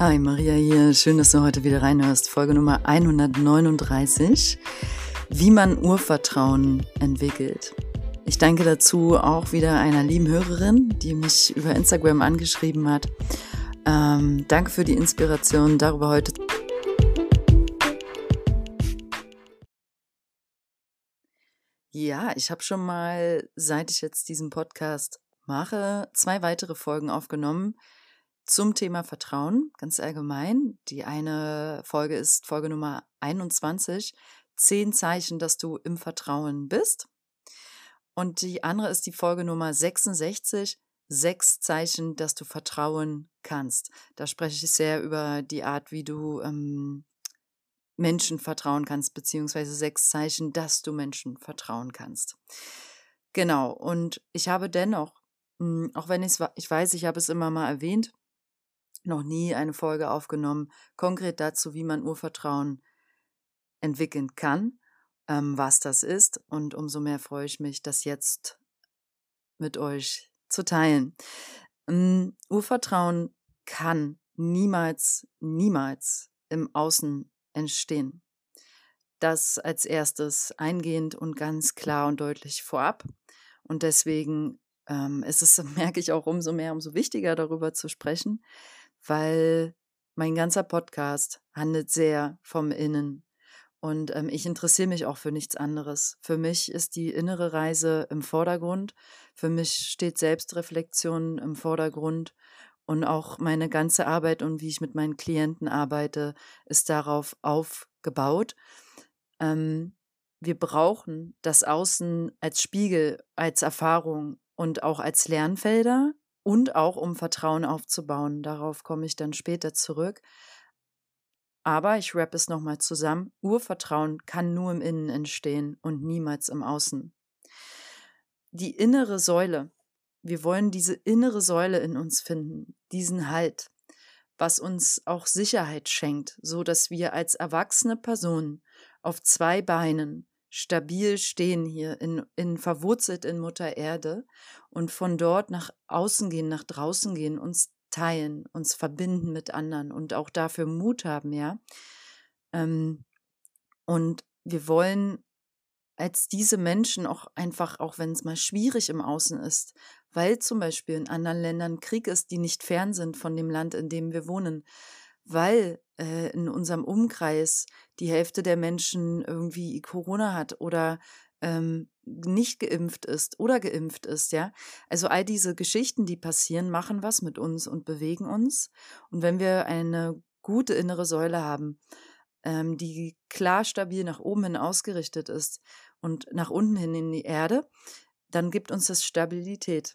Hi, Maria hier. Schön, dass du heute wieder reinhörst. Folge Nummer 139. Wie man Urvertrauen entwickelt. Ich danke dazu auch wieder einer lieben Hörerin, die mich über Instagram angeschrieben hat. Ähm, danke für die Inspiration, darüber heute. Ja, ich habe schon mal, seit ich jetzt diesen Podcast mache, zwei weitere Folgen aufgenommen zum Thema Vertrauen, ganz allgemein. Die eine Folge ist Folge Nummer 21, zehn Zeichen, dass du im Vertrauen bist. Und die andere ist die Folge Nummer 66, sechs Zeichen, dass du vertrauen kannst. Da spreche ich sehr über die Art, wie du ähm, Menschen vertrauen kannst, beziehungsweise sechs Zeichen, dass du Menschen vertrauen kannst. Genau, und ich habe dennoch, hm, auch wenn ich ich weiß, ich habe es immer mal erwähnt, noch nie eine Folge aufgenommen, konkret dazu, wie man Urvertrauen entwickeln kann, ähm, was das ist. Und umso mehr freue ich mich, das jetzt mit euch zu teilen. Ähm, Urvertrauen kann niemals, niemals im Außen entstehen. Das als erstes eingehend und ganz klar und deutlich vorab. Und deswegen ähm, ist es, merke ich auch umso mehr, umso wichtiger darüber zu sprechen, weil mein ganzer Podcast handelt sehr vom Innen. Und ähm, ich interessiere mich auch für nichts anderes. Für mich ist die innere Reise im Vordergrund. Für mich steht Selbstreflexion im Vordergrund. Und auch meine ganze Arbeit und wie ich mit meinen Klienten arbeite, ist darauf aufgebaut. Ähm, wir brauchen das Außen als Spiegel, als Erfahrung und auch als Lernfelder und auch um Vertrauen aufzubauen. Darauf komme ich dann später zurück. Aber ich rappe es nochmal zusammen. Urvertrauen kann nur im Innen entstehen und niemals im Außen. Die innere Säule. Wir wollen diese innere Säule in uns finden, diesen Halt, was uns auch Sicherheit schenkt, so dass wir als erwachsene Person auf zwei Beinen stabil stehen hier, in, in, verwurzelt in Mutter Erde und von dort nach außen gehen, nach draußen gehen, uns teilen, uns verbinden mit anderen und auch dafür Mut haben, ja. Ähm, und wir wollen als diese Menschen auch einfach, auch wenn es mal schwierig im Außen ist, weil zum Beispiel in anderen Ländern Krieg ist, die nicht fern sind von dem Land, in dem wir wohnen, weil äh, in unserem Umkreis die Hälfte der Menschen irgendwie Corona hat oder ähm, nicht geimpft ist oder geimpft ist, ja. Also all diese Geschichten, die passieren, machen was mit uns und bewegen uns. Und wenn wir eine gute innere Säule haben, ähm, die klar stabil nach oben hin ausgerichtet ist und nach unten hin in die Erde, dann gibt uns das Stabilität.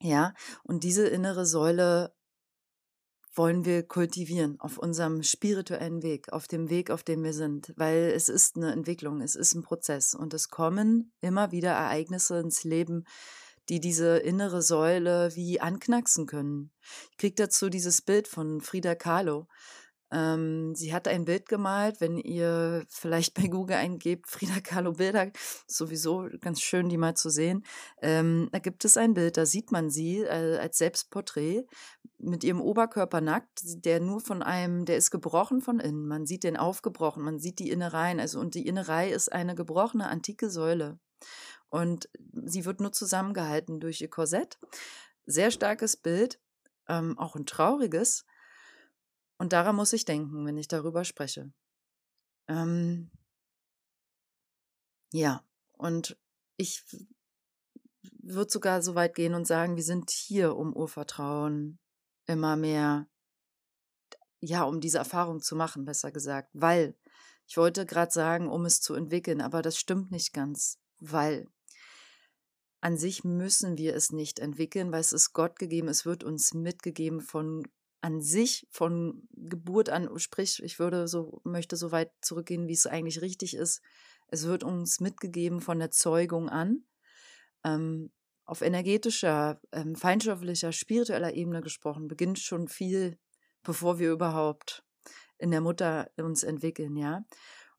Ja, und diese innere Säule wollen wir kultivieren auf unserem spirituellen Weg, auf dem Weg, auf dem wir sind, weil es ist eine Entwicklung, es ist ein Prozess und es kommen immer wieder Ereignisse ins Leben, die diese innere Säule wie anknacksen können. Ich kriege dazu dieses Bild von Frida Kahlo. Ähm, sie hat ein Bild gemalt, wenn ihr vielleicht bei Google eingebt, Frida Kahlo Bilder, sowieso ganz schön, die mal zu sehen. Ähm, da gibt es ein Bild, da sieht man sie äh, als Selbstporträt mit ihrem Oberkörper nackt, der nur von einem, der ist gebrochen von innen. Man sieht den aufgebrochen, man sieht die Innereien. Also, und die Innerei ist eine gebrochene antike Säule. Und sie wird nur zusammengehalten durch ihr Korsett. Sehr starkes Bild, ähm, auch ein trauriges. Und daran muss ich denken, wenn ich darüber spreche. Ähm, ja, und ich würde sogar so weit gehen und sagen, wir sind hier, um Urvertrauen immer mehr, ja, um diese Erfahrung zu machen, besser gesagt, weil ich wollte gerade sagen, um es zu entwickeln, aber das stimmt nicht ganz, weil an sich müssen wir es nicht entwickeln, weil es ist Gott gegeben, es wird uns mitgegeben von an sich von Geburt an, sprich, ich würde so, möchte so weit zurückgehen, wie es eigentlich richtig ist. Es wird uns mitgegeben von der Zeugung an. Ähm, auf energetischer, ähm, feinstofflicher, spiritueller Ebene gesprochen, beginnt schon viel, bevor wir überhaupt in der Mutter uns entwickeln, ja.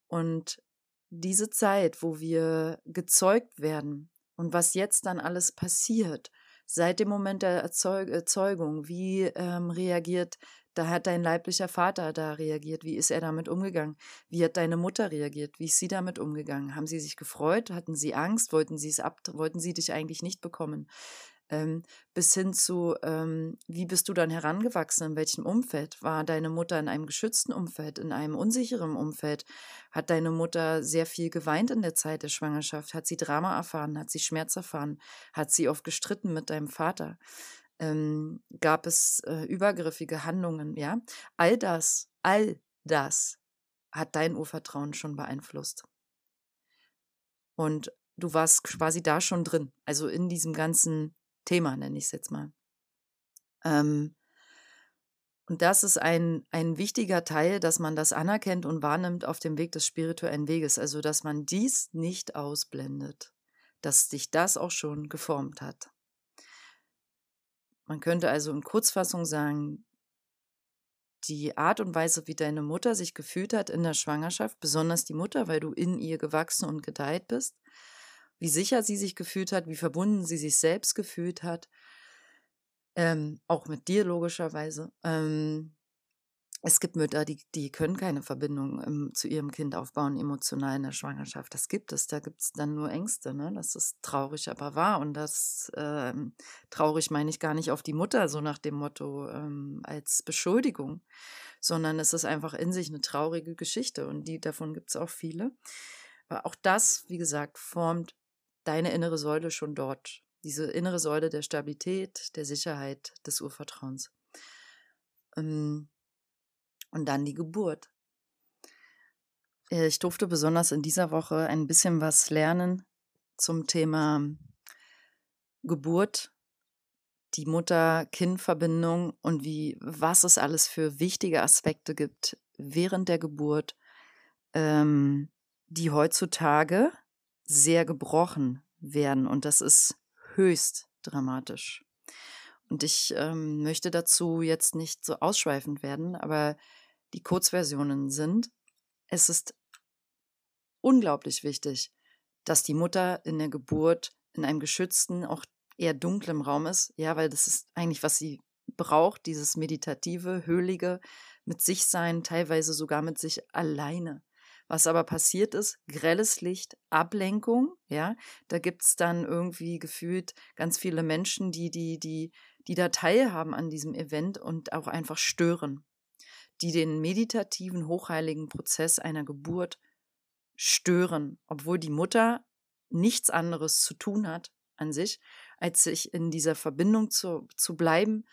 Und diese Zeit, wo wir gezeugt werden und was jetzt dann alles passiert, seit dem Moment der Erzeug Erzeugung, wie ähm, reagiert, da hat dein leiblicher Vater da reagiert, wie ist er damit umgegangen, wie hat deine Mutter reagiert, wie ist sie damit umgegangen, haben sie sich gefreut, hatten sie Angst, wollten sie es ab, wollten sie dich eigentlich nicht bekommen, ähm, bis hin zu, ähm, wie bist du dann herangewachsen, in welchem Umfeld? War deine Mutter in einem geschützten Umfeld, in einem unsicheren Umfeld? Hat deine Mutter sehr viel geweint in der Zeit der Schwangerschaft? Hat sie Drama erfahren? Hat sie Schmerz erfahren? Hat sie oft gestritten mit deinem Vater? Ähm, gab es äh, übergriffige Handlungen? Ja, all das, all das hat dein Urvertrauen schon beeinflusst. Und du warst quasi da schon drin, also in diesem ganzen Thema, nenne ich es jetzt mal. Ähm, und das ist ein, ein wichtiger Teil, dass man das anerkennt und wahrnimmt auf dem Weg des spirituellen Weges. Also, dass man dies nicht ausblendet, dass dich das auch schon geformt hat. Man könnte also in Kurzfassung sagen, die Art und Weise, wie deine Mutter sich gefühlt hat in der Schwangerschaft, besonders die Mutter, weil du in ihr gewachsen und gedeiht bist, wie sicher sie sich gefühlt hat, wie verbunden sie sich selbst gefühlt hat, ähm, auch mit dir logischerweise. Ähm, es gibt Mütter, die, die können keine Verbindung ähm, zu ihrem Kind aufbauen, emotional in der Schwangerschaft. Das gibt es. Da gibt es dann nur Ängste. Ne? Das ist traurig, aber wahr. Und das ähm, traurig meine ich gar nicht auf die Mutter, so nach dem Motto ähm, als Beschuldigung, sondern es ist einfach in sich eine traurige Geschichte. Und die davon gibt es auch viele. Aber auch das, wie gesagt, formt deine innere Säule schon dort. Diese innere Säule der Stabilität, der Sicherheit, des Urvertrauens. Ähm, und dann die Geburt. Äh, ich durfte besonders in dieser Woche ein bisschen was lernen zum Thema Geburt, die Mutter-Kind-Verbindung und wie, was es alles für wichtige Aspekte gibt während der Geburt, ähm, die heutzutage sehr gebrochen werden. Und das ist höchst dramatisch. Und ich ähm, möchte dazu jetzt nicht so ausschweifend werden, aber die Kurzversionen sind, es ist unglaublich wichtig, dass die Mutter in der Geburt in einem geschützten, auch eher dunklem Raum ist. Ja, weil das ist eigentlich, was sie braucht, dieses meditative, höhlige, mit sich sein, teilweise sogar mit sich alleine. Was aber passiert ist, grelles Licht, Ablenkung, ja, da gibt es dann irgendwie gefühlt ganz viele Menschen, die, die, die, die da teilhaben an diesem Event und auch einfach stören, die den meditativen, hochheiligen Prozess einer Geburt stören, obwohl die Mutter nichts anderes zu tun hat an sich, als sich in dieser Verbindung zu, zu bleiben,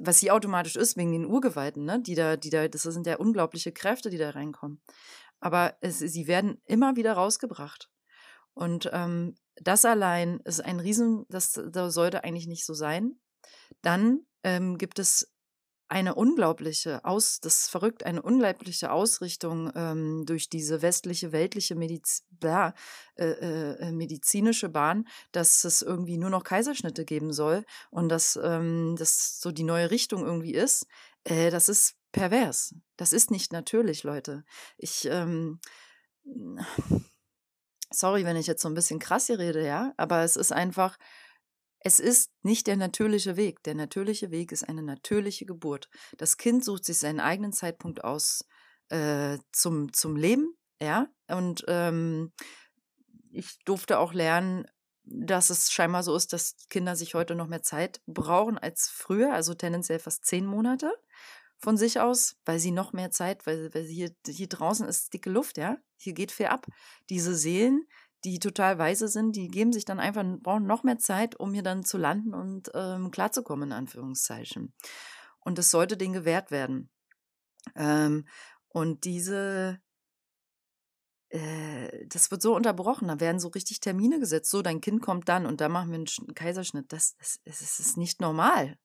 was sie automatisch ist wegen den Urgewalten, ne? die da, die da, das sind ja unglaubliche Kräfte, die da reinkommen aber es, sie werden immer wieder rausgebracht. Und ähm, das allein ist ein Riesen, das, das sollte eigentlich nicht so sein. Dann ähm, gibt es eine unglaubliche Aus, das ist verrückt, eine unglaubliche Ausrichtung ähm, durch diese westliche, weltliche Mediz bla, äh, äh, äh, medizinische Bahn, dass es irgendwie nur noch Kaiserschnitte geben soll und dass ähm, das so die neue Richtung irgendwie ist. Äh, das ist pervers. Das ist nicht natürlich, Leute. Ich, ähm, sorry, wenn ich jetzt so ein bisschen krass hier rede, ja, aber es ist einfach, es ist nicht der natürliche Weg. Der natürliche Weg ist eine natürliche Geburt. Das Kind sucht sich seinen eigenen Zeitpunkt aus äh, zum, zum Leben, ja, und ähm, ich durfte auch lernen, dass es scheinbar so ist, dass Kinder sich heute noch mehr Zeit brauchen als früher, also tendenziell fast zehn Monate von sich aus, weil sie noch mehr Zeit, weil, weil hier, hier draußen ist dicke Luft, ja. Hier geht viel ab. Diese Seelen, die total weise sind, die geben sich dann einfach, brauchen noch mehr Zeit, um hier dann zu landen und ähm, klarzukommen, in Anführungszeichen. Und das sollte denen gewährt werden. Ähm, und diese, äh, das wird so unterbrochen, da werden so richtig Termine gesetzt. So, dein Kind kommt dann und da machen wir einen Kaiserschnitt. Das, das, das ist nicht normal.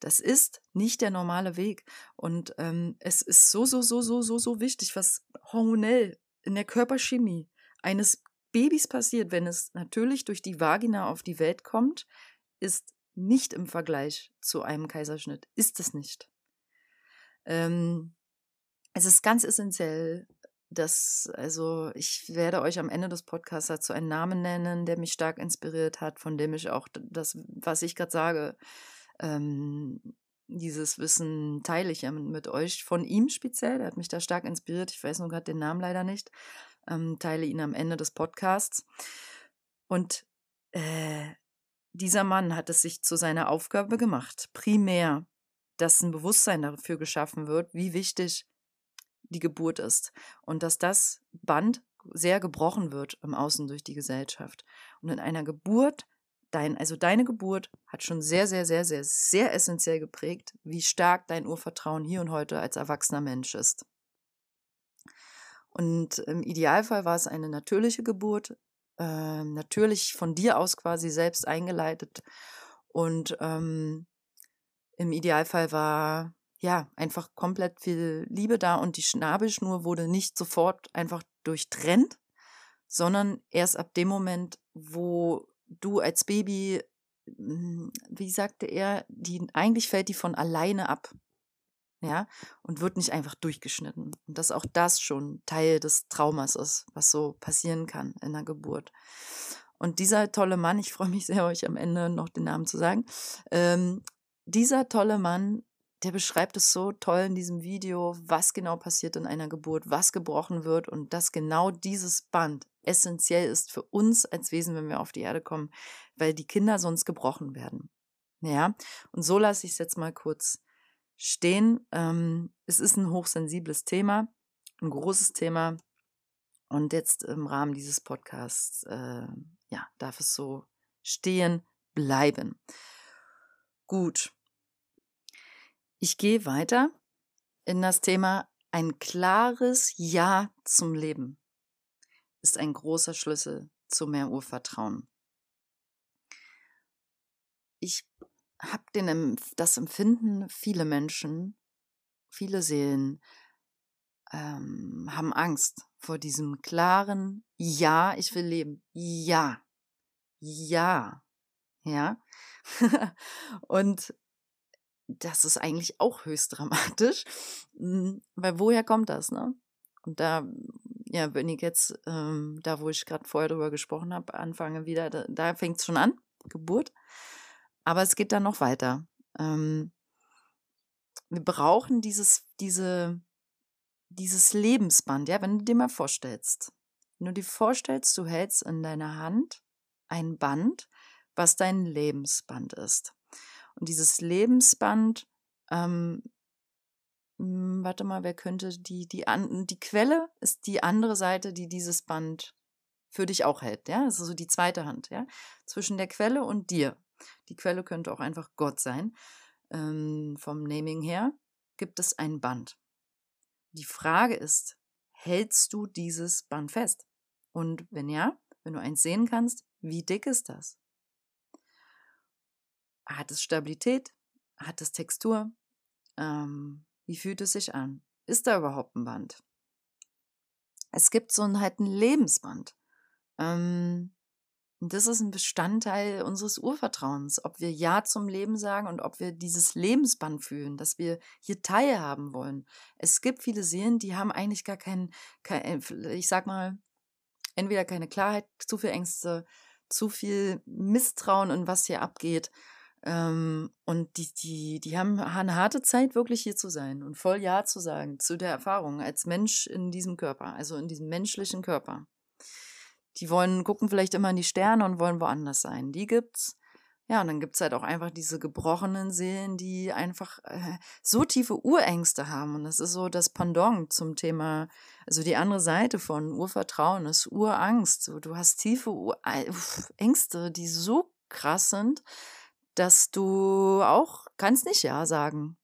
Das ist nicht der normale Weg. Und ähm, es ist so, so, so, so, so, so wichtig, was hormonell in der Körperchemie eines Babys passiert, wenn es natürlich durch die Vagina auf die Welt kommt, ist nicht im Vergleich zu einem Kaiserschnitt. Ist es nicht. Ähm, es ist ganz essentiell, das, also ich werde euch am Ende des Podcasts dazu einen Namen nennen, der mich stark inspiriert hat, von dem ich auch das, was ich gerade sage, ähm, dieses Wissen teile ich ja mit, mit, euch, von ihm speziell, der hat mich da stark inspiriert, ich weiß nur gerade den Namen leider nicht, ähm, teile ihn am Ende des Podcasts. Und äh, dieser Mann hat es sich zu seiner Aufgabe gemacht, primär, dass ein Bewusstsein dafür geschaffen wird, wie wichtig die Geburt ist und dass das Band sehr gebrochen wird im Außen durch die Gesellschaft. Und in einer Geburt, dein, also deine Geburt hat schon sehr, sehr, sehr, sehr, sehr essentiell geprägt, wie stark dein Urvertrauen hier und heute als erwachsener Mensch ist. Und im Idealfall war es eine natürliche Geburt, äh, natürlich von dir aus quasi selbst eingeleitet. Und ähm, im Idealfall war ja, einfach komplett viel Liebe da und die Schnabelschnur wurde nicht sofort einfach durchtrennt, sondern erst ab dem Moment, wo du als Baby, hm, wie sagte er, die eigentlich fällt die von alleine ab. Ja, und wird nicht einfach durchgeschnitten. Und dass auch das schon Teil des Traumas ist, was so passieren kann in der Geburt. Und dieser tolle Mann, ich freue mich sehr, euch am Ende noch den Namen zu sagen, ähm, dieser tolle Mann der beschreibt es so toll in diesem Video, was genau passiert in einer Geburt, was gebrochen wird und dass genau dieses Band essentiell ist für uns als Wesen, wenn wir auf die Erde kommen, weil die Kinder sonst gebrochen werden. Ja, und so lasse ich es jetzt mal kurz stehen. Ähm, es ist ein hochsensibles Thema, ein großes Thema. Und jetzt im Rahmen dieses Podcasts, äh, ja, darf es so stehen bleiben. Gut, ich gehe weiter in das Thema ein klares Ja zum Leben ist ein großer Schlüssel zu mehr Urvertrauen. Ich habe das Empfinden, viele Menschen, viele Seelen ähm, haben Angst vor diesem klaren Ja, ich will leben. Ja. Ja. Ja. Und das ist eigentlich auch höchst dramatisch, hm, weil woher kommt das, ne? Und da, ja, wenn ich jetzt, ähm, da wo ich gerade vorher drüber gesprochen habe, anfange wieder, da, da fängt es schon an, Geburt. Aber es geht dann noch weiter. Ähm, wir brauchen dieses, diese, dieses Lebensband, ja, wenn du dir mal vorstellst, wenn du dir vorstellst, du hältst in deiner Hand ein Band, was dein Lebensband ist. Und dieses Lebensband, ähm, hm, warte mal, wer könnte die, die, an, die Quelle ist die andere Seite, die dieses Band für dich auch hält, ja, also so die zweite Hand, ja, zwischen der Quelle und dir. Die Quelle könnte auch einfach Gott sein. Ähm, vom Naming her gibt es ein Band. Die Frage ist, hältst du dieses Band fest? Und wenn ja, wenn du eins sehen kannst, wie dick ist das? Hat es Stabilität? Hat es Textur? Ähm, wie fühlt es sich an? Ist da überhaupt ein Band? Es gibt so ein, halt ein Lebensband. Ähm, und das ist ein Bestandteil unseres Urvertrauens, ob wir Ja zum Leben sagen und ob wir dieses Lebensband fühlen, dass wir hier teilhaben wollen. Es gibt viele Seelen, die haben eigentlich gar keinen, kein, ich sag mal, entweder keine Klarheit, zu viel Ängste, zu viel Misstrauen in was hier abgeht ähm, und die, die, die haben eine harte Zeit, wirklich hier zu sein und voll Ja zu sagen zu der Erfahrung als Mensch in diesem Körper, also in diesem menschlichen Körper. Die wollen, gucken vielleicht immer in die Sterne und wollen woanders sein. Die gibt's. Ja, und dann gibt's halt auch einfach diese gebrochenen Seelen, die einfach äh, so tiefe Urängste haben. Und das ist so das Pendant zum Thema, also die andere Seite von Urvertrauen ist Urangst. So, du hast tiefe Ur Ängste, die so krass sind, dass du auch kannst nicht Ja sagen.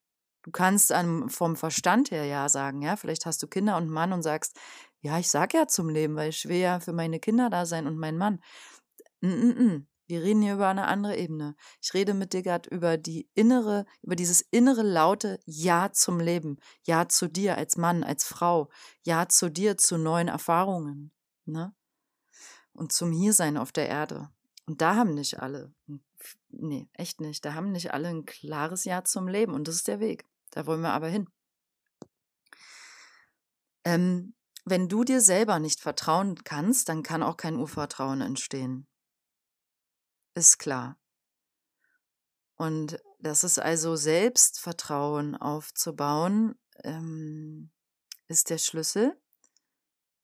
Du kannst einem vom Verstand her Ja sagen, ja. Vielleicht hast du Kinder und Mann und sagst, ja, ich sag ja zum Leben, weil ich will ja für meine Kinder da sein und meinen Mann. Mm -mm -mm. Wir reden hier über eine andere Ebene. Ich rede mit dir gerade über die innere, über dieses innere laute Ja zum Leben, Ja zu dir als Mann, als Frau, Ja zu dir, zu neuen Erfahrungen, ne? Und zum Hiersein auf der Erde. Und da haben nicht alle, nee, echt nicht, da haben nicht alle ein klares Ja zum Leben und das ist der Weg. Da wollen wir aber hin. Ähm, wenn du dir selber nicht vertrauen kannst, dann kann auch kein Urvertrauen entstehen. Ist klar. Und das ist also Selbstvertrauen aufzubauen, ähm, ist der Schlüssel.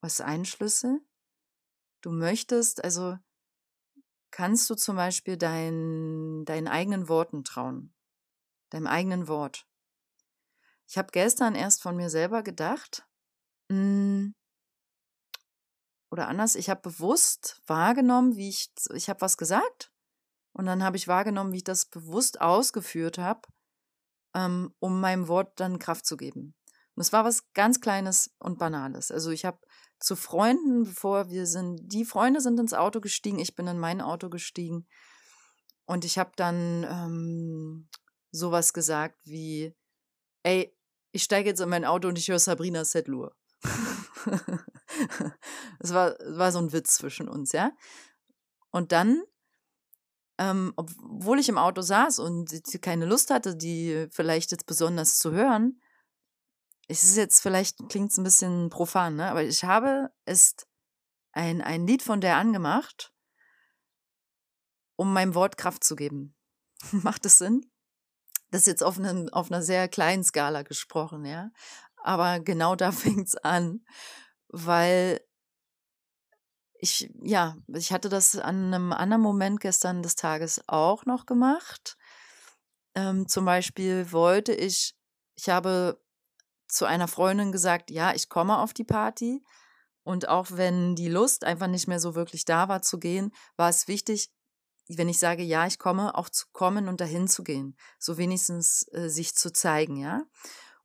Was ein Schlüssel? Du möchtest, also kannst du zum Beispiel dein, deinen eigenen Worten trauen, deinem eigenen Wort. Ich habe gestern erst von mir selber gedacht, mh, hm, oder anders, ich habe bewusst wahrgenommen, wie ich, ich habe was gesagt und dann habe ich wahrgenommen, wie ich das bewusst ausgeführt habe, ähm, um meinem Wort dann Kraft zu geben. Und es war was ganz Kleines und Banales. Also ich habe zu Freunden, bevor wir sind, die Freunde sind ins Auto gestiegen, ich bin in mein Auto gestiegen und ich habe dann ähm, sowas gesagt wie, ey, ich steige jetzt in mein Auto und ich höre Sabrina Sedlur. Es war, war so ein Witz zwischen uns, ja. Und dann, ähm, obwohl ich im Auto saß und keine Lust hatte, die vielleicht jetzt besonders zu hören, es ist jetzt vielleicht klingt es ein bisschen profan, ne? aber ich habe es ein, ein Lied von der angemacht, um meinem Wort Kraft zu geben. Macht es Sinn? Das ist jetzt auf, einem, auf einer sehr kleinen Skala gesprochen, ja. Aber genau da fängt es an, weil ich, ja, ich hatte das an einem anderen Moment gestern des Tages auch noch gemacht. Ähm, zum Beispiel wollte ich, ich habe zu einer Freundin gesagt, ja, ich komme auf die Party. Und auch wenn die Lust einfach nicht mehr so wirklich da war zu gehen, war es wichtig, wenn ich sage, ja, ich komme, auch zu kommen und dahin zu gehen. So wenigstens äh, sich zu zeigen, ja.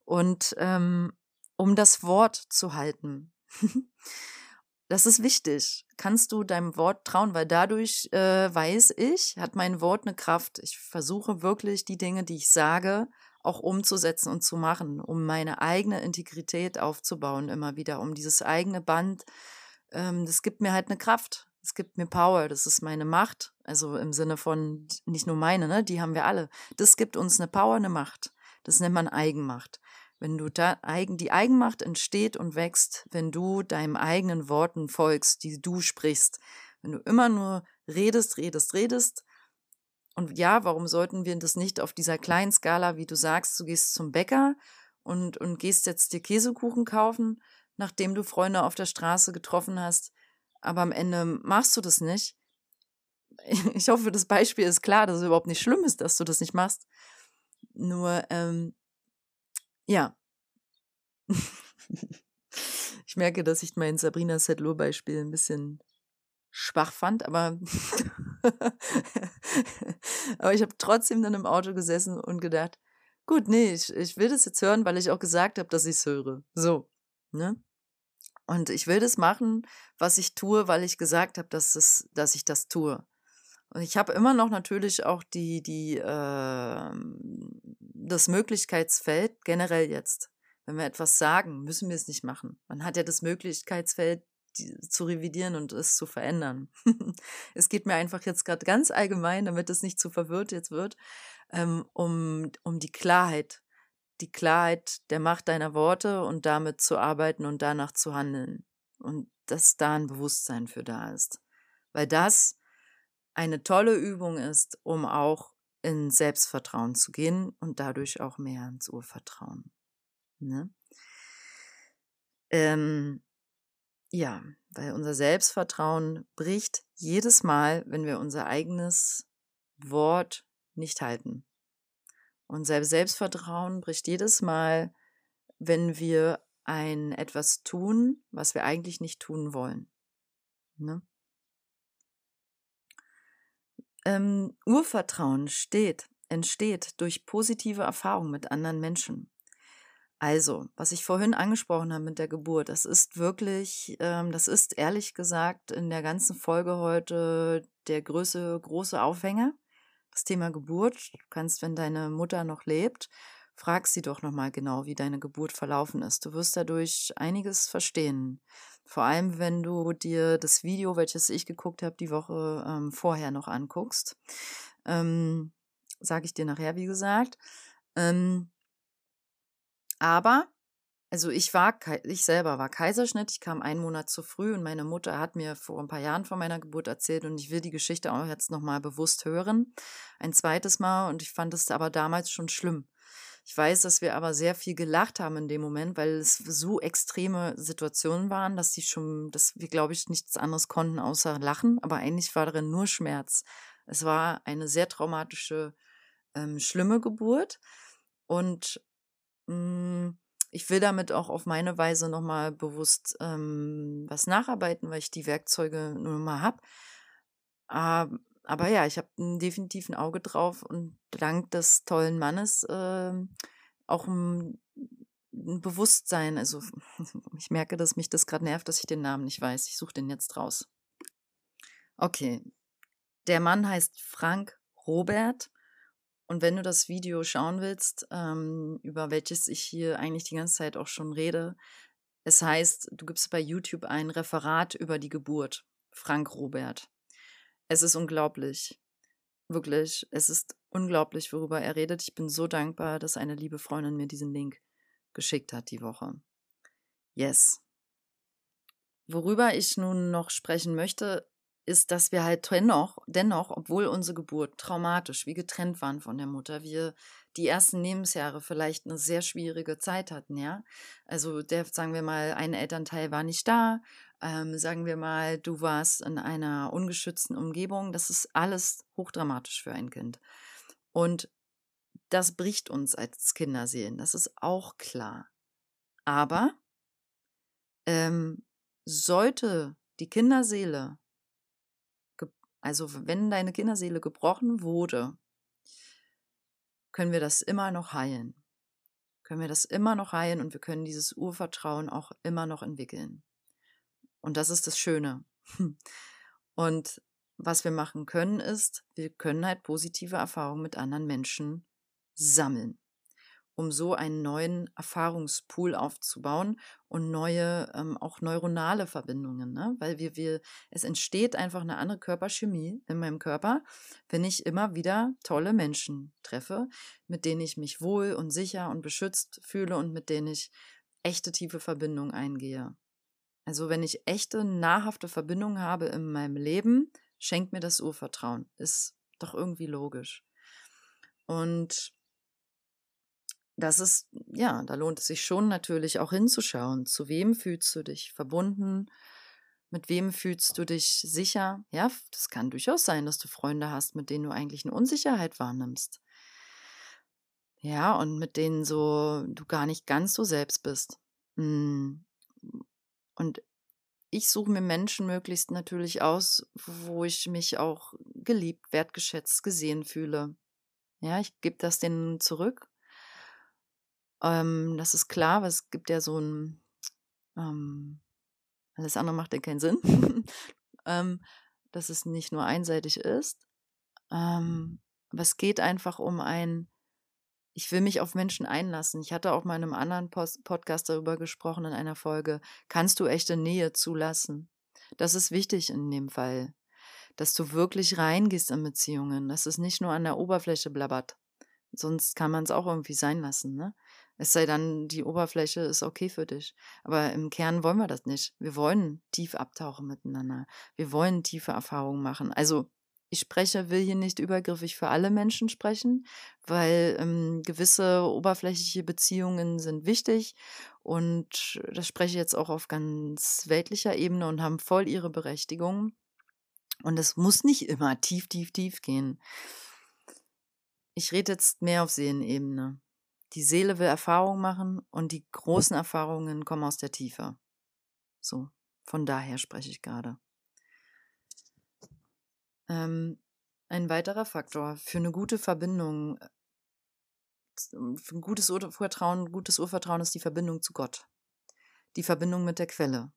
Und ähm, um das Wort zu halten. das ist wichtig. Kannst du deinem Wort trauen, weil dadurch äh, weiß ich, hat mein Wort eine Kraft. Ich versuche wirklich die Dinge, die ich sage, auch umzusetzen und zu machen, um meine eigene Integrität aufzubauen, immer wieder, um dieses eigene Band. Ähm, das gibt mir halt eine Kraft. Es gibt mir Power, das ist meine Macht. Also im Sinne von nicht nur meine, ne? die haben wir alle. Das gibt uns eine Power, eine Macht. Das nennt man Eigenmacht. Wenn du da eigen, die Eigenmacht entsteht und wächst, wenn du deinem eigenen Worten folgst, die du sprichst. Wenn du immer nur redest, redest, redest, und ja, warum sollten wir das nicht auf dieser kleinen Skala, wie du sagst, du gehst zum Bäcker und, und gehst jetzt dir Käsekuchen kaufen, nachdem du Freunde auf der Straße getroffen hast, aber am Ende machst du das nicht. Ich hoffe, das Beispiel ist klar, dass es überhaupt nicht schlimm ist, dass du das nicht machst. Nur, ähm, ja. ich merke, dass ich mein Sabrina Sedlow-Beispiel ein bisschen schwach fand, aber, aber ich habe trotzdem dann im Auto gesessen und gedacht, gut, nee, ich, ich will das jetzt hören, weil ich auch gesagt habe, dass ich es höre. So, ne? Und ich will das machen, was ich tue, weil ich gesagt habe, dass, es, dass ich das tue. Und ich habe immer noch natürlich auch die, die, äh, das Möglichkeitsfeld generell jetzt. Wenn wir etwas sagen, müssen wir es nicht machen. Man hat ja das Möglichkeitsfeld, zu revidieren und es zu verändern. es geht mir einfach jetzt gerade ganz allgemein, damit es nicht zu verwirrt jetzt wird, ähm, um, um die Klarheit, die Klarheit der Macht deiner Worte und damit zu arbeiten und danach zu handeln. Und dass da ein Bewusstsein für da ist. Weil das eine tolle Übung ist, um auch in Selbstvertrauen zu gehen und dadurch auch mehr ins Urvertrauen. Ne? Ähm, ja, weil unser Selbstvertrauen bricht jedes Mal, wenn wir unser eigenes Wort nicht halten. Unser Selbstvertrauen bricht jedes Mal, wenn wir ein etwas tun, was wir eigentlich nicht tun wollen. Ne? Ähm, Urvertrauen steht, entsteht durch positive Erfahrungen mit anderen Menschen. Also, was ich vorhin angesprochen habe mit der Geburt, das ist wirklich, ähm, das ist ehrlich gesagt in der ganzen Folge heute der größte, große Aufhänger. Das Thema Geburt. Du kannst, wenn deine Mutter noch lebt, frag sie doch nochmal genau, wie deine Geburt verlaufen ist. Du wirst dadurch einiges verstehen. Vor allem, wenn du dir das Video, welches ich geguckt habe, die Woche ähm, vorher noch anguckst. Ähm, Sage ich dir nachher, wie gesagt. Ähm, aber also ich war, ich selber war Kaiserschnitt, ich kam einen Monat zu früh und meine Mutter hat mir vor ein paar Jahren von meiner Geburt erzählt und ich will die Geschichte auch jetzt nochmal bewusst hören. Ein zweites Mal und ich fand es aber damals schon schlimm. Ich weiß, dass wir aber sehr viel gelacht haben in dem Moment, weil es so extreme Situationen waren, dass die schon, dass wir, glaube ich, nichts anderes konnten außer lachen, aber eigentlich war darin nur Schmerz. Es war eine sehr traumatische, ähm, schlimme Geburt und mh, mm, ich will damit auch auf meine Weise nochmal bewusst ähm, was nacharbeiten, weil ich die Werkzeuge nur mal habe. Aber, ja, ich habe definitiv ein Auge drauf und dank des tollen Mannes äh, auch ein, ein, Bewusstsein. Also ich merke, dass mich das gerade nervt, dass ich den Namen nicht weiß. Ich suche den jetzt raus. Okay. Der Mann heißt Frank Robert und wenn du das Video schauen willst, ähm, über welches ich hier eigentlich die ganze Zeit auch schon rede, es heißt, du gibst bei YouTube ein Referat über die Geburt. Frank Robert. Es ist unglaublich. Wirklich, es ist unglaublich, worüber er redet. Ich bin so dankbar, dass eine liebe Freundin mir diesen Link geschickt hat die Woche. Yes. Worüber ich nun noch sprechen möchte, ist, dass wir halt dennoch, dennoch, obwohl unsere Geburt traumatisch, wie getrennt waren von der Mutter, wir die ersten Lebensjahre vielleicht eine sehr schwierige Zeit hatten, ja. Also der, sagen wir mal, ein Elternteil war nicht da, ähm, sagen wir mal, du warst in einer ungeschützten Umgebung, das ist alles hochdramatisch für ein Kind. Und das bricht uns als Kinderseelen, das ist auch klar. Aber ähm, sollte die Kinderseele also wenn deine Kinderseele gebrochen wurde, können wir das immer noch heilen. Können wir das immer noch heilen und wir können dieses Urvertrauen auch immer noch entwickeln. Und das ist das Schöne. Und was wir machen können, ist, wir können halt positive Erfahrungen mit anderen Menschen sammeln um so einen neuen Erfahrungspool aufzubauen und neue, ähm, auch neuronale Verbindungen, ne? weil wir, wir, es entsteht einfach eine andere Körperchemie in meinem Körper, wenn ich immer wieder tolle Menschen treffe, mit denen ich mich wohl und sicher und beschützt fühle und mit denen ich echte tiefe Verbindungen eingehe. Also wenn ich echte, nahrhafte Verbindungen habe in meinem Leben, schenkt mir das Urvertrauen. Ist doch irgendwie logisch. Und das ist, ja, da lohnt es sich schon natürlich auch hinzuschauen. Zu wem fühlst du dich verbunden? Mit wem fühlst du dich sicher? Ja, das kann durchaus sein, dass du Freunde hast, mit denen du eigentlich eine Unsicherheit wahrnimmst. Ja, und mit denen so du gar nicht ganz so selbst bist. Hm. Und ich suche mir Menschen möglichst natürlich aus, wo ich mich auch geliebt, wertgeschätzt, gesehen fühle. Ja, ich gebe das denen zurück ähm, das ist klar, weil es gibt ja so ein, ähm, alles andere macht ja keinen Sinn, ähm, dass es nicht nur einseitig ist. Ähm, aber es geht einfach um ein, ich will mich auf Menschen einlassen. Ich hatte auch mal in einem anderen Post Podcast darüber gesprochen in einer Folge, kannst du echte Nähe zulassen? Das ist wichtig in dem Fall, dass du wirklich reingehst in Beziehungen, dass es nicht nur an der Oberfläche blabbert. Sonst kann man es auch irgendwie sein lassen, ne? Es sei dann, die Oberfläche ist okay für dich. Aber im Kern wollen wir das nicht. Wir wollen tief abtauchen miteinander. Wir wollen tiefe Erfahrungen machen. Also ich spreche, will hier nicht übergriffig für alle Menschen sprechen, weil ähm, gewisse oberflächliche Beziehungen sind wichtig und das spreche ich jetzt auch auf ganz weltlicher Ebene und haben voll ihre Berechtigung. Und es muss nicht immer tief, tief, tief gehen. Ich rede jetzt mehr auf Seelenebene. Die Seele will Erfahrungen machen und die großen Erfahrungen kommen aus der Tiefe. So, von daher spreche ich gerade. Ähm, ein weiterer Faktor für eine gute Verbindung, äh, für ein gutes Urvertrauen, gutes Urvertrauen ist die Verbindung zu Gott. Die Verbindung mit der Quelle.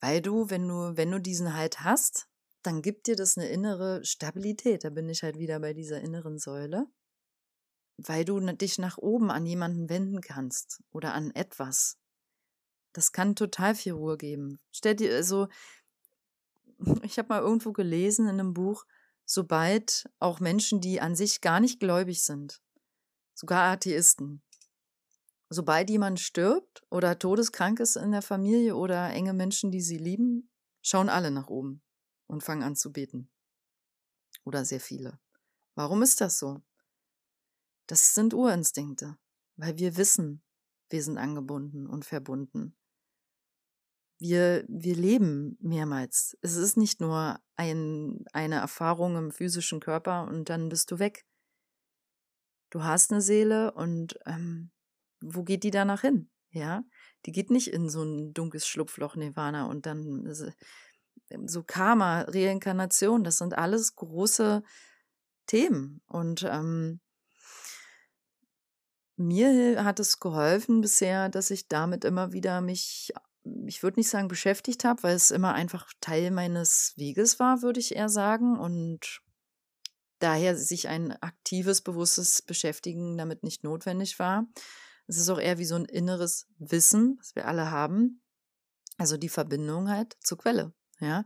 Weil du, wenn du, wenn du diesen Halt hast, dann gibt dir das eine innere Stabilität. Da bin ich halt wieder bei dieser inneren Säule weil du dich nach oben an jemanden wenden kannst oder an etwas. Das kann total viel Ruhe geben. Stell dir also, ich habe mal irgendwo gelesen in einem Buch, sobald auch Menschen, die an sich gar nicht gläubig sind, sogar Atheisten, sobald jemand stirbt oder todeskrank ist in der Familie oder enge Menschen, die sie lieben, schauen alle nach oben und fangen an zu beten. Oder sehr viele. Warum ist das so? Das sind Urinstinkte, weil wir wissen, wir sind angebunden und verbunden. Wir, wir leben mehrmals. Es ist nicht nur ein, eine Erfahrung im physischen Körper und dann bist du weg. Du hast eine Seele und ähm, wo geht die danach hin? Ja, die geht nicht in so ein dunkles Schlupfloch Nirvana und dann ähm, so Karma, Reinkarnation, das sind alles große Themen. Und ähm, mir hat es geholfen bisher, dass ich damit immer wieder mich, ich würde nicht sagen beschäftigt habe, weil es immer einfach Teil meines Weges war, würde ich eher sagen. Und daher sich ein aktives, bewusstes Beschäftigen damit nicht notwendig war. Es ist auch eher wie so ein inneres Wissen, was wir alle haben. Also die Verbindung halt zur Quelle. Ja.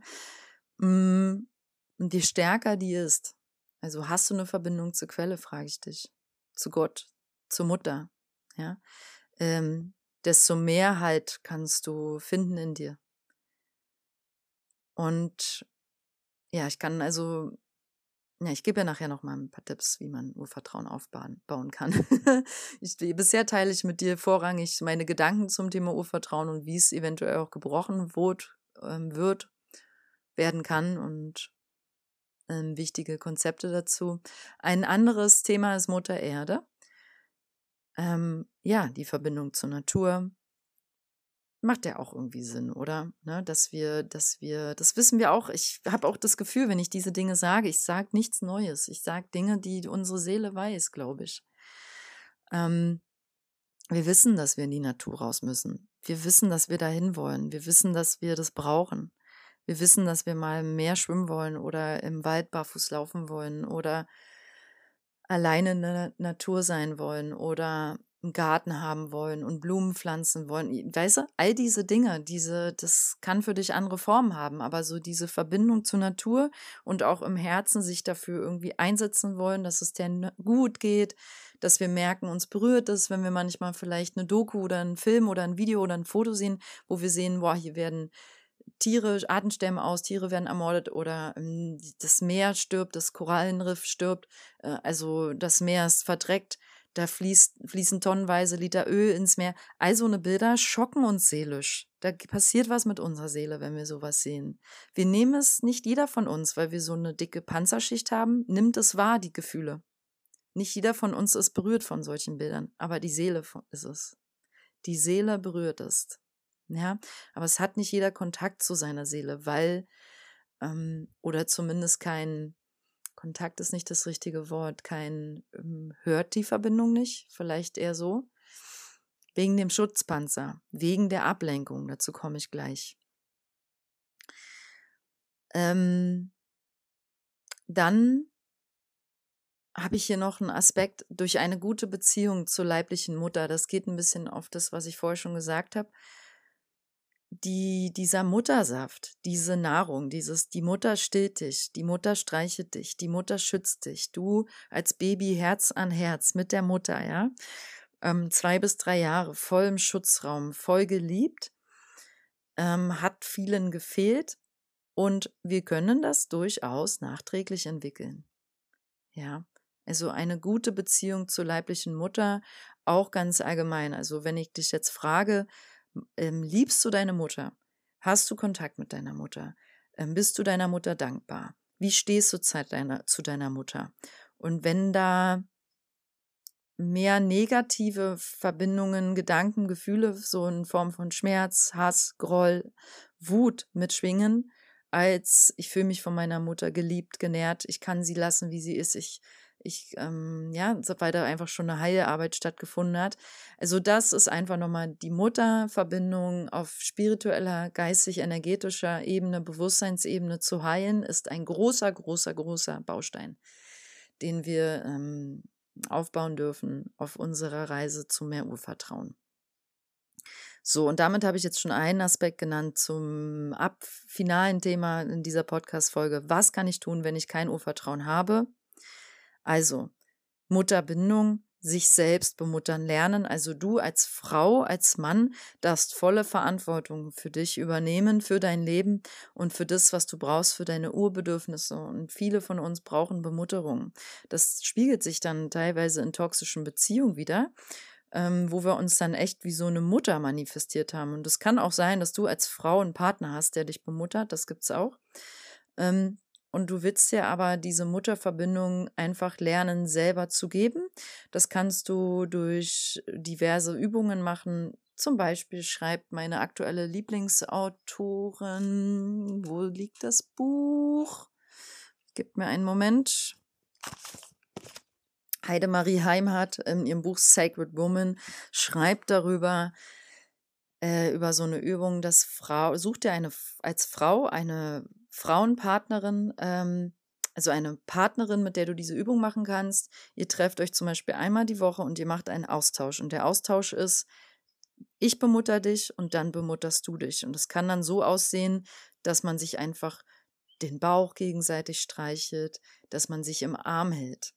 Mm, und je stärker die ist, also hast du eine Verbindung zur Quelle, frage ich dich. Zu Gott, zur Mutter. Ja. Ähm, desto mehr halt kannst du finden in dir. Und ja, ich kann also ja, ich gebe ja nachher noch mal ein paar Tipps, wie man Urvertrauen aufbauen bauen kann. ich, bisher teile ich mit dir vorrangig meine Gedanken zum Thema Urvertrauen und wie es eventuell auch gebrochen wird, ähm, wird werden kann und ähm, wichtige Konzepte dazu. Ein anderes Thema ist Mutter Erde. Ähm, ja, die Verbindung zur Natur, macht ja auch irgendwie Sinn, oder? Ne, dass wir, dass wir, das wissen wir auch. Ich habe auch das Gefühl, wenn ich diese Dinge sage, ich sage nichts Neues. Ich sage Dinge, die unsere Seele weiß, glaube ich. Ähm, wir wissen, dass wir in die Natur raus müssen. Wir wissen, dass wir dahin wollen. Wir wissen, dass wir das brauchen. Wir wissen, dass wir mal im Meer schwimmen wollen oder im Wald barfuß laufen wollen oder alleine in der Natur sein wollen oder einen Garten haben wollen und Blumen pflanzen wollen. Weißt du, all diese Dinge, diese, das kann für dich andere Formen haben, aber so diese Verbindung zur Natur und auch im Herzen sich dafür irgendwie einsetzen wollen, dass es dir gut geht, dass wir merken, uns berührt es, wenn wir manchmal vielleicht eine Doku oder einen Film oder ein Video oder ein Foto sehen, wo wir sehen, boah, hier werden Tiere, Artenstämme aus, Tiere werden ermordet oder ähm, das Meer stirbt, das Korallenriff stirbt, äh, also das Meer ist verdreckt da fließt, fließen tonnenweise Liter Öl ins Meer. All so eine Bilder schocken uns seelisch. Da passiert was mit unserer Seele, wenn wir sowas sehen. Wir nehmen es nicht jeder von uns, weil wir so eine dicke Panzerschicht haben, nimmt es wahr, die Gefühle. Nicht jeder von uns ist berührt von solchen Bildern, aber die Seele ist es. Die Seele berührt es. Ja, aber es hat nicht jeder Kontakt zu seiner Seele, weil, ähm, oder zumindest kein, Kontakt ist nicht das richtige Wort, kein ähm, hört die Verbindung nicht, vielleicht eher so. Wegen dem Schutzpanzer, wegen der Ablenkung, dazu komme ich gleich. Ähm, dann habe ich hier noch einen Aspekt durch eine gute Beziehung zur leiblichen Mutter. Das geht ein bisschen auf das, was ich vorher schon gesagt habe die, dieser Muttersaft, diese Nahrung, dieses, die Mutter stillt dich, die Mutter streichelt dich, die Mutter schützt dich, du als Baby Herz an Herz mit der Mutter, ja, ähm, zwei bis drei Jahre voll im Schutzraum, voll geliebt, ähm, hat vielen gefehlt und wir können das durchaus nachträglich entwickeln. Ja, also eine gute Beziehung zur leiblichen Mutter, auch ganz allgemein. Also wenn ich dich jetzt frage, ähm, liebst du deine Mutter? Hast du Kontakt mit deiner Mutter? Ähm, bist du deiner Mutter dankbar? Wie stehst du zu deiner, zu deiner Mutter? Und wenn da mehr negative Verbindungen, Gedanken, Gefühle, so in Form von Schmerz, Hass, Groll, Wut mitschwingen, als ich fühle mich von meiner Mutter geliebt, genährt, ich kann sie lassen, wie sie ist, ich ich, ähm, ja, weil da einfach schon eine Heilarbeit stattgefunden hat. Also das ist einfach nochmal die Mutterverbindung auf spiritueller, geistig-energetischer Ebene, Bewusstseinsebene zu heilen, ist ein großer, großer, großer Baustein, den wir ähm, aufbauen dürfen auf unserer Reise zu mehr Urvertrauen. So, und damit habe ich jetzt schon einen Aspekt genannt zum abfinalen Thema in dieser Podcast-Folge. Was kann ich tun, wenn ich kein Urvertrauen habe? Also Mutterbindung, sich selbst bemuttern lernen. Also du als Frau, als Mann darfst volle Verantwortung für dich übernehmen, für dein Leben und für das, was du brauchst, für deine Urbedürfnisse. Und viele von uns brauchen Bemutterung. Das spiegelt sich dann teilweise in toxischen Beziehungen wieder. Ähm, wo wir uns dann echt wie so eine Mutter manifestiert haben. Und es kann auch sein, dass du als Frau einen Partner hast, der dich bemuttert, das gibt es auch. Ähm, und du willst ja aber diese Mutterverbindung einfach lernen, selber zu geben. Das kannst du durch diverse Übungen machen. Zum Beispiel schreibt meine aktuelle Lieblingsautorin, wo liegt das Buch? Gib mir einen Moment. Heidemarie Heimhardt in ihrem Buch Sacred Woman schreibt darüber, äh, über so eine Übung, dass Frau, sucht dir eine, als Frau eine Frauenpartnerin, ähm, also eine Partnerin, mit der du diese Übung machen kannst. Ihr trefft euch zum Beispiel einmal die Woche und ihr macht einen Austausch. Und der Austausch ist, ich bemutter dich und dann bemutterst du dich. Und es kann dann so aussehen, dass man sich einfach den Bauch gegenseitig streichelt, dass man sich im Arm hält.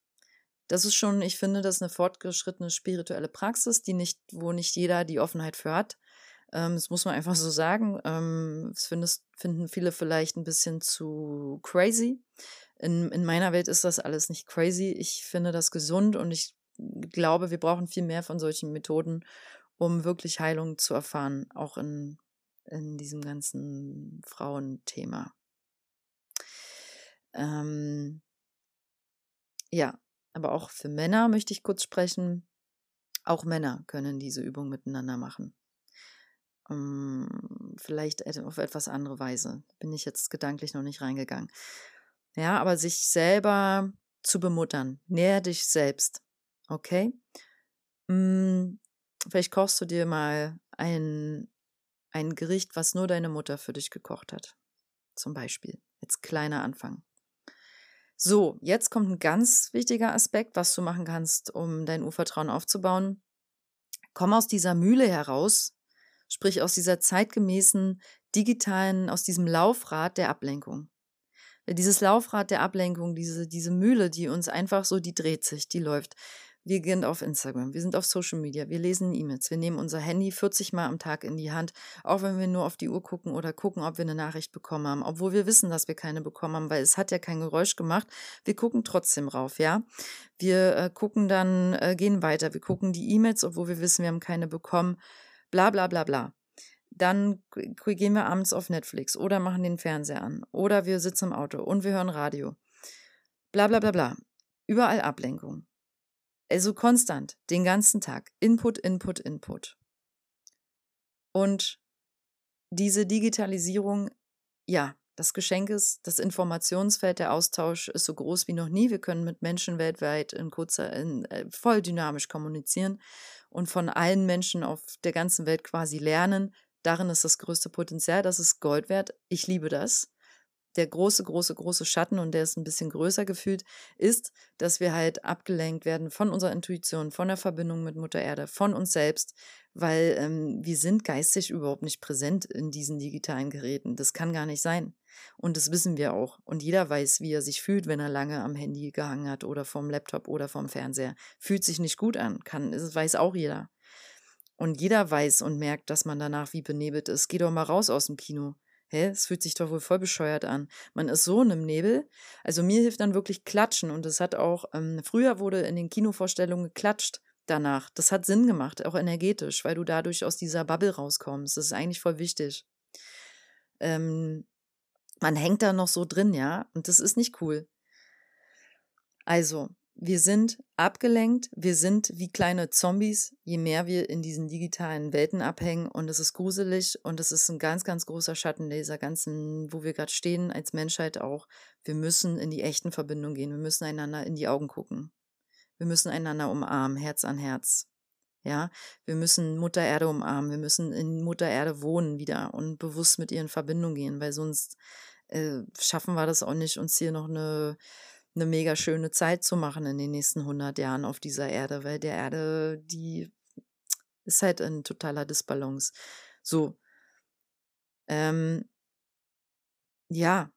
Das ist schon, ich finde, das ist eine fortgeschrittene spirituelle Praxis, die nicht, wo nicht jeder die Offenheit für hat. Ähm, das muss man einfach so sagen. Ähm, das findest, finden viele vielleicht ein bisschen zu crazy. In, in meiner Welt ist das alles nicht crazy. Ich finde das gesund und ich glaube, wir brauchen viel mehr von solchen Methoden, um wirklich Heilung zu erfahren, auch in, in diesem ganzen Frauenthema. Ähm, ja, aber auch für Männer möchte ich kurz sprechen. Auch Männer können diese Übung miteinander machen. Ähm, vielleicht auf etwas andere Weise. Bin ich jetzt gedanklich noch nicht reingegangen. Ja, aber sich selber zu bemuttern. Näher dich selbst. Okay? Hm, vielleicht kochst du dir mal ein, ein Gericht, was nur deine Mutter für dich gekocht hat. Zum Beispiel. Als kleiner Anfang. So, jetzt kommt ein ganz wichtiger Aspekt, was du machen kannst, um dein Urvertrauen aufzubauen. Komm aus dieser Mühle heraus, sprich aus dieser zeitgemäßen digitalen, aus diesem Laufrad der Ablenkung. Dieses Laufrad der Ablenkung, diese, diese Mühle, die uns einfach so, die dreht sich, die läuft. Wir gehen auf Instagram, wir sind auf Social Media, wir lesen E-Mails, wir nehmen unser Handy 40 Mal am Tag in die Hand, auch wenn wir nur auf die Uhr gucken oder gucken, ob wir eine Nachricht bekommen haben, obwohl wir wissen, dass wir keine bekommen haben, weil es hat ja kein Geräusch gemacht. Wir gucken trotzdem rauf, ja. Wir äh, gucken dann, äh, gehen weiter, wir gucken die E-Mails, obwohl wir wissen, wir haben keine bekommen bla bla bla bla. Dann gehen wir abends auf Netflix oder machen den Fernseher an oder wir sitzen im Auto und wir hören Radio. Bla bla bla bla. Überall Ablenkung. Also konstant, den ganzen Tag. Input, Input, Input. Und diese Digitalisierung, ja, das Geschenk ist, das Informationsfeld, der Austausch ist so groß wie noch nie. Wir können mit Menschen weltweit in kurzer, in, äh, voll dynamisch kommunizieren und von allen Menschen auf der ganzen Welt quasi lernen. Darin ist das größte Potenzial, das ist Gold wert. Ich liebe das der große, große, große Schatten und der ist ein bisschen größer gefühlt, ist, dass wir halt abgelenkt werden von unserer Intuition, von der Verbindung mit Mutter Erde, von uns selbst, weil ähm, wir sind geistig überhaupt nicht präsent in diesen digitalen Geräten. Das kann gar nicht sein. Und das wissen wir auch. Und jeder weiß, wie er sich fühlt, wenn er lange am Handy gehangen hat oder vom Laptop oder vom Fernseher. Fühlt sich nicht gut an. Kann, das weiß auch jeder. Und jeder weiß und merkt, dass man danach wie benebelt ist. Geh doch mal raus aus dem Kino. Hä, es fühlt sich doch wohl voll bescheuert an. Man ist so in einem Nebel. Also mir hilft dann wirklich Klatschen. Und es hat auch, ähm, früher wurde in den Kinovorstellungen geklatscht danach. Das hat Sinn gemacht, auch energetisch, weil du dadurch aus dieser Bubble rauskommst. Das ist eigentlich voll wichtig. Ähm, man hängt da noch so drin, ja, und das ist nicht cool. Also, wir sind abgelenkt, wir sind wie kleine Zombies, je mehr wir in diesen digitalen Welten abhängen und es ist gruselig und es ist ein ganz, ganz großer Schatten dieser ganzen, wo wir gerade stehen als Menschheit auch. Wir müssen in die echten Verbindungen gehen, wir müssen einander in die Augen gucken. Wir müssen einander umarmen, Herz an Herz. Ja, wir müssen Mutter Erde umarmen, wir müssen in Mutter Erde wohnen wieder und bewusst mit ihr in Verbindung gehen, weil sonst äh, schaffen wir das auch nicht, uns hier noch eine eine mega schöne Zeit zu machen in den nächsten 100 Jahren auf dieser Erde, weil der Erde, die ist halt in totaler Disbalance. So. Ähm, ja,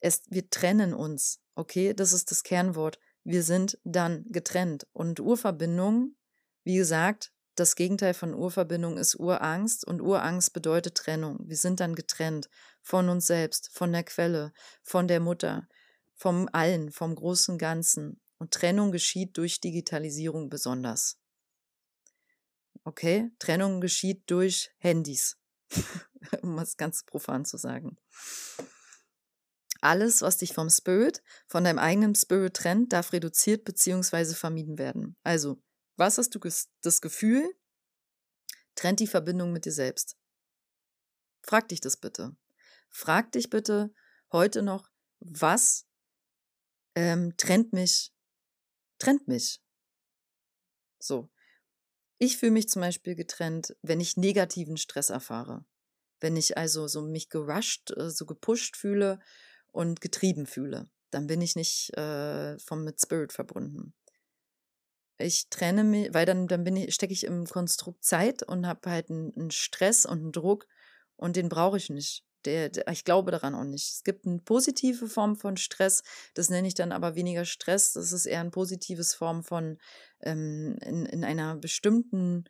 es, wir trennen uns, okay? Das ist das Kernwort. wir sind dann getrennt. Und Urverbindung, wie gesagt, das Gegenteil von Urverbindung ist Urangst und Urangst bedeutet Trennung. Wir sind dann getrennt von uns selbst, von der Quelle, von der Mutter, vom Allen, vom großen Ganzen. Und Trennung geschieht durch Digitalisierung besonders. Okay, Trennung geschieht durch Handys, um es ganz profan zu sagen. Alles, was dich vom Spirit, von deinem eigenen Spirit trennt, darf reduziert bzw. vermieden werden. Also, was hast du das Gefühl, trennt die Verbindung mit dir selbst? Frag dich das bitte. Frag dich bitte heute noch, was ähm, trennt mich, trennt mich. So. Ich fühle mich zum Beispiel getrennt, wenn ich negativen Stress erfahre. Wenn ich also so mich gerusht, äh, so gepusht fühle und getrieben fühle, dann bin ich nicht äh, vom mit Spirit verbunden. Ich trenne mich, weil dann, dann bin ich, stecke ich im Konstrukt Zeit und habe halt einen, einen, Stress und einen Druck und den brauche ich nicht. Der, der, ich glaube daran auch nicht. Es gibt eine positive Form von Stress, das nenne ich dann aber weniger Stress, das ist eher eine positive Form von ähm, in, in einer bestimmten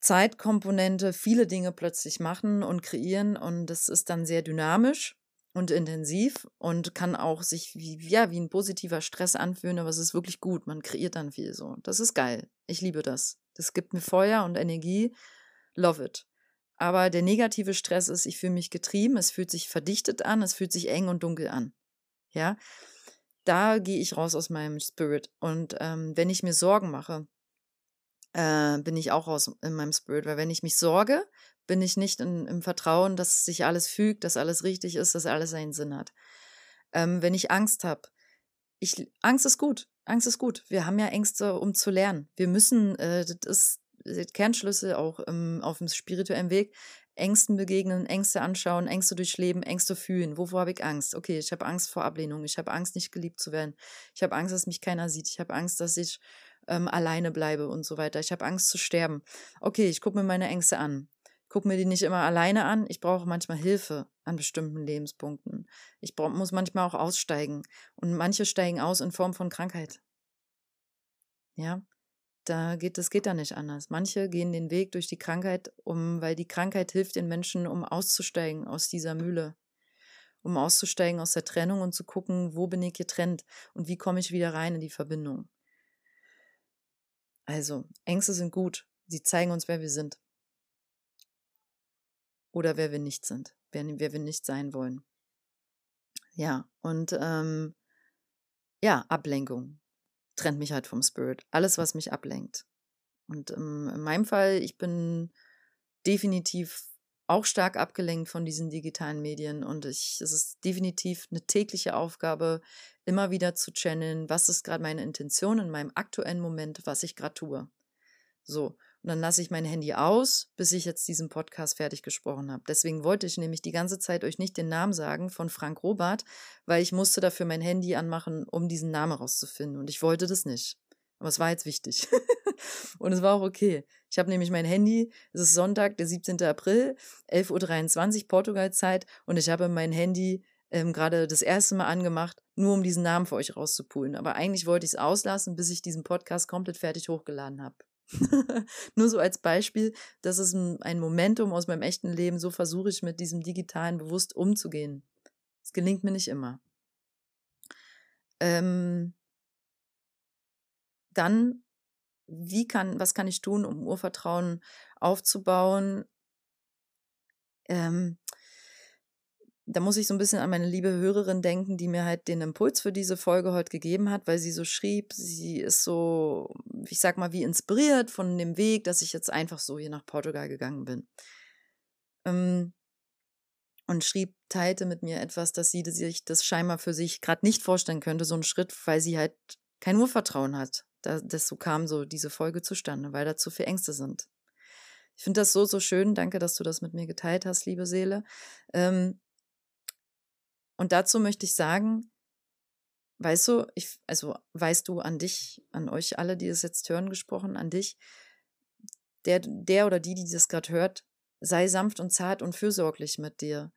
Zeitkomponente viele Dinge plötzlich machen und kreieren und das ist dann sehr dynamisch und intensiv und kann auch sich wie, ja, wie ein positiver Stress anfühlen, aber es ist wirklich gut. Man kreiert dann viel so. Das ist geil. Ich liebe das. Das gibt mir Feuer und Energie. Love it. Aber der negative Stress ist, ich fühle mich getrieben, es fühlt sich verdichtet an, es fühlt sich eng und dunkel an. Ja, da gehe ich raus aus meinem Spirit. Und ähm, wenn ich mir Sorgen mache, äh, bin ich auch raus in meinem Spirit. Weil wenn ich mich sorge, bin ich nicht in, im Vertrauen, dass sich alles fügt, dass alles richtig ist, dass alles seinen Sinn hat. Ähm, wenn ich Angst habe, ich, Angst ist gut. Angst ist gut. Wir haben ja Ängste, um zu lernen. Wir müssen, äh, das ist Kernschlüssel auch im, auf dem spirituellen Weg, Ängsten begegnen, Ängste anschauen, Ängste durchleben, Ängste fühlen. Wovor habe ich Angst? Okay, ich habe Angst vor Ablehnung. Ich habe Angst, nicht geliebt zu werden. Ich habe Angst, dass mich keiner sieht. Ich habe Angst, dass ich ähm, alleine bleibe und so weiter. Ich habe Angst zu sterben. Okay, ich gucke mir meine Ängste an gucke mir die nicht immer alleine an. Ich brauche manchmal Hilfe an bestimmten Lebenspunkten. Ich muss manchmal auch aussteigen. Und manche steigen aus in Form von Krankheit. Ja, da geht, das geht da nicht anders. Manche gehen den Weg durch die Krankheit, um, weil die Krankheit hilft den Menschen, um auszusteigen aus dieser Mühle. Um auszusteigen aus der Trennung und zu gucken, wo bin ich getrennt und wie komme ich wieder rein in die Verbindung. Also, Ängste sind gut. Sie zeigen uns, wer wir sind oder wer wir nicht sind, wer, wer wir nicht sein wollen. Ja, und ähm, ja, Ablenkung trennt mich halt vom Spirit. Alles, was mich ablenkt. Und ähm, in meinem Fall, ich bin definitiv auch stark abgelenkt von diesen digitalen Medien und ich, es ist definitiv eine tägliche Aufgabe, immer wieder zu channeln, was ist gerade meine Intention in meinem aktuellen Moment, was ich gerade tue. So. Und dann lasse ich mein Handy aus, bis ich jetzt diesen Podcast fertig gesprochen habe. Deswegen wollte ich nämlich die ganze Zeit euch nicht den Namen sagen von Frank Robert, weil ich musste dafür mein Handy anmachen, um diesen Namen rauszufinden. Und ich wollte das nicht. Aber es war jetzt wichtig. und es war auch okay. Ich habe nämlich mein Handy, es ist Sonntag, der 17. April, 11.23 Uhr Portugalzeit und ich habe mein Handy ähm, gerade das erste Mal angemacht, nur um diesen Namen für euch rauszupulen. Aber eigentlich wollte ich es auslassen, bis ich diesen Podcast komplett fertig hochgeladen habe. Nur so als Beispiel, das ist ein, Momentum aus meinem echten Leben. So versuche ich mit diesem Digitalen bewusst umzugehen. Es gelingt mir nicht immer. Ähm, dann, wie kann, was kann ich tun, um Urvertrauen aufzubauen? Ähm, da muss ich so ein bisschen an meine liebe Hörerin denken, die mir halt den Impuls für diese Folge heute gegeben hat, weil sie so schrieb, sie ist so, ich sag mal, wie inspiriert von dem Weg, dass ich jetzt einfach so hier nach Portugal gegangen bin. Ähm, und schrieb, teilte mit mir etwas, dass sie sich das scheinbar für sich gerade nicht vorstellen könnte, so einen Schritt, weil sie halt kein Urvertrauen hat. Da, das so kam so diese Folge zustande, weil da zu viel Ängste sind. Ich finde das so, so schön. Danke, dass du das mit mir geteilt hast, liebe Seele. Ähm, und dazu möchte ich sagen, weißt du, ich, also weißt du an dich, an euch alle, die es jetzt hören, gesprochen, an dich, der, der oder die, die das gerade hört, sei sanft und zart und fürsorglich mit dir.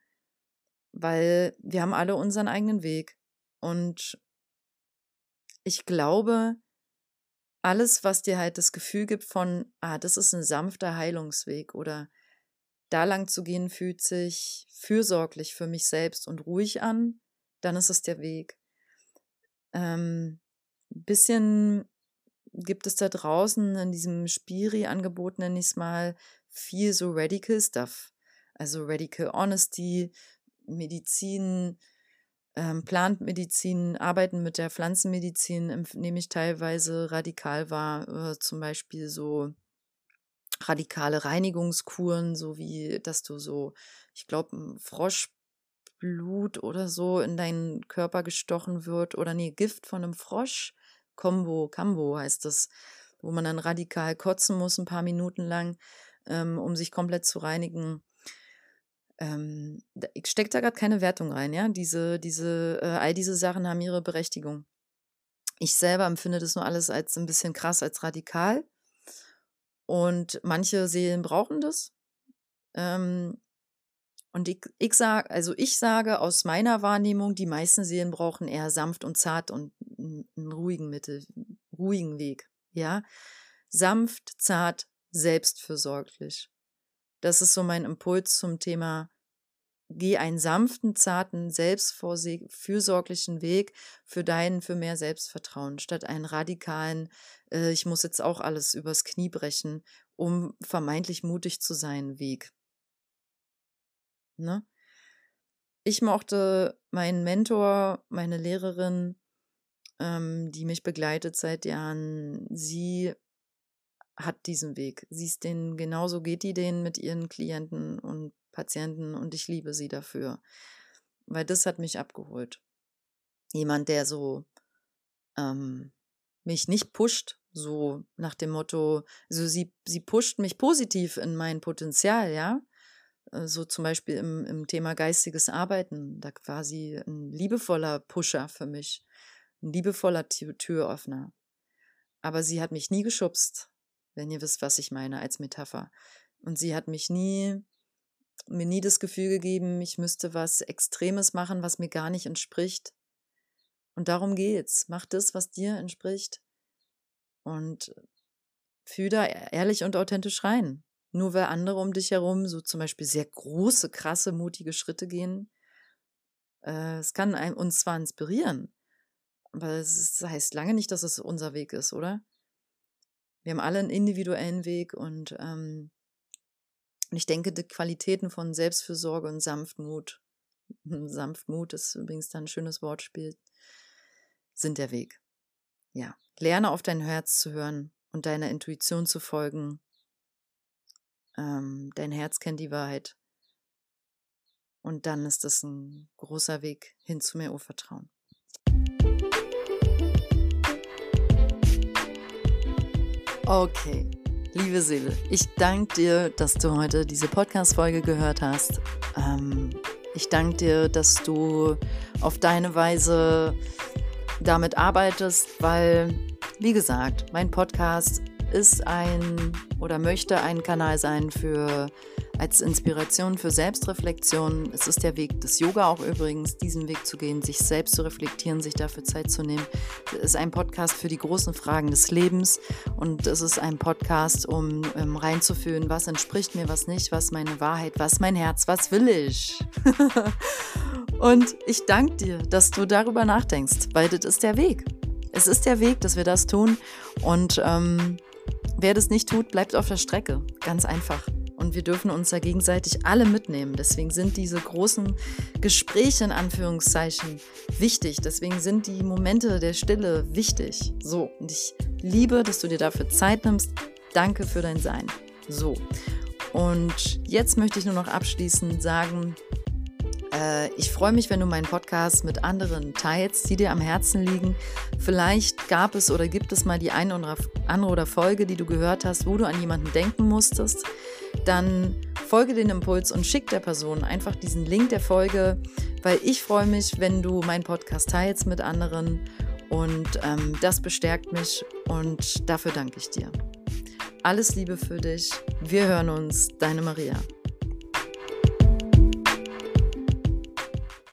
Weil wir haben alle unseren eigenen Weg. Und ich glaube, alles, was dir halt das Gefühl gibt von, ah, das ist ein sanfter Heilungsweg oder da lang zu gehen fühlt sich fürsorglich für mich selbst und ruhig an, dann ist es der Weg. Ähm, bisschen gibt es da draußen in diesem Spiri-Angebot, nenne ich es mal, viel so Radical Stuff. Also Radical Honesty, Medizin, ähm, Plantmedizin, Arbeiten mit der Pflanzenmedizin nehme ich teilweise radikal wahr, äh, zum Beispiel so radikale Reinigungskuren, so wie, dass du so, ich glaube, Froschblut oder so in deinen Körper gestochen wird oder nee, Gift von einem Frosch, Combo, Cambo heißt das, wo man dann radikal kotzen muss, ein paar Minuten lang, ähm, um sich komplett zu reinigen ähm, ich stecke da gerade keine Wertung rein, ja. Diese, diese, äh, all diese Sachen haben ihre Berechtigung. Ich selber empfinde das nur alles als ein bisschen krass, als radikal. Und manche Seelen brauchen das. Ähm, und ich, ich sage, also ich sage aus meiner Wahrnehmung, die meisten Seelen brauchen eher sanft und zart und einen ruhigen Mittel, ruhigen Weg. Ja, sanft, zart, selbstfürsorglich. Das ist so mein Impuls zum Thema geh einen sanften, zarten, selbstfürsorglichen Weg für deinen, für mehr Selbstvertrauen, statt einen radikalen, äh, ich muss jetzt auch alles übers Knie brechen, um vermeintlich mutig zu sein, Weg. Ne? Ich mochte meinen Mentor, meine Lehrerin, ähm, die mich begleitet seit Jahren, sie hat diesen Weg. Sie ist den, genauso geht die den mit ihren Klienten und Patienten und ich liebe sie dafür. Weil das hat mich abgeholt. Jemand, der so ähm, mich nicht pusht, so nach dem Motto, also sie, sie pusht mich positiv in mein Potenzial, ja. So zum Beispiel im, im Thema geistiges Arbeiten. Da sie ein liebevoller Pusher für mich, ein liebevoller Türöffner. Aber sie hat mich nie geschubst, wenn ihr wisst, was ich meine als Metapher. Und sie hat mich nie mir nie das Gefühl gegeben, ich müsste was Extremes machen, was mir gar nicht entspricht. Und darum geht's. Mach das, was dir entspricht. Und fühl da e-, ehrlich und authentisch rein. Nur weil andere um dich herum so zum Beispiel sehr große, krasse, mutige Schritte gehen, äh, es kann uns zwar inspirieren, aber es heißt lange nicht, dass es unser Weg ist, oder? Wir haben alle einen individuellen Weg und ähm, ich denke, die Qualitäten von Selbstfürsorge und Sanftmut, Sanftmut ist übrigens dann ein schönes Wortspiel, sind der Weg. Ja, lerne auf dein Herz zu hören und deiner Intuition zu folgen. Ähm, dein Herz kennt die Wahrheit. Und dann ist es ein großer Weg hin zu mehr Urvertrauen. Okay, Liebe Seele, ich danke dir, dass du heute diese Podcast-Folge gehört hast. Ähm, ich danke dir, dass du auf deine Weise damit arbeitest, weil, wie gesagt, mein Podcast ist ein oder möchte ein Kanal sein für als Inspiration für Selbstreflexion. Es ist der Weg des Yoga auch übrigens, diesen Weg zu gehen, sich selbst zu reflektieren, sich dafür Zeit zu nehmen. Es ist ein Podcast für die großen Fragen des Lebens und es ist ein Podcast, um ähm, reinzufühlen, was entspricht mir, was nicht, was meine Wahrheit, was mein Herz, was will ich. und ich danke dir, dass du darüber nachdenkst, weil das ist der Weg. Es ist der Weg, dass wir das tun und ähm, wer das nicht tut, bleibt auf der Strecke. Ganz einfach und wir dürfen uns da gegenseitig alle mitnehmen. Deswegen sind diese großen Gespräche in Anführungszeichen wichtig. Deswegen sind die Momente der Stille wichtig. So, und ich liebe, dass du dir dafür Zeit nimmst. Danke für dein Sein. So. Und jetzt möchte ich nur noch abschließend sagen, ich freue mich, wenn du meinen Podcast mit anderen teilst, die dir am Herzen liegen. Vielleicht gab es oder gibt es mal die eine oder andere oder Folge, die du gehört hast, wo du an jemanden denken musstest. Dann folge den Impuls und schick der Person einfach diesen Link der Folge, weil ich freue mich, wenn du meinen Podcast teilst mit anderen und ähm, das bestärkt mich und dafür danke ich dir. Alles Liebe für dich. Wir hören uns, deine Maria.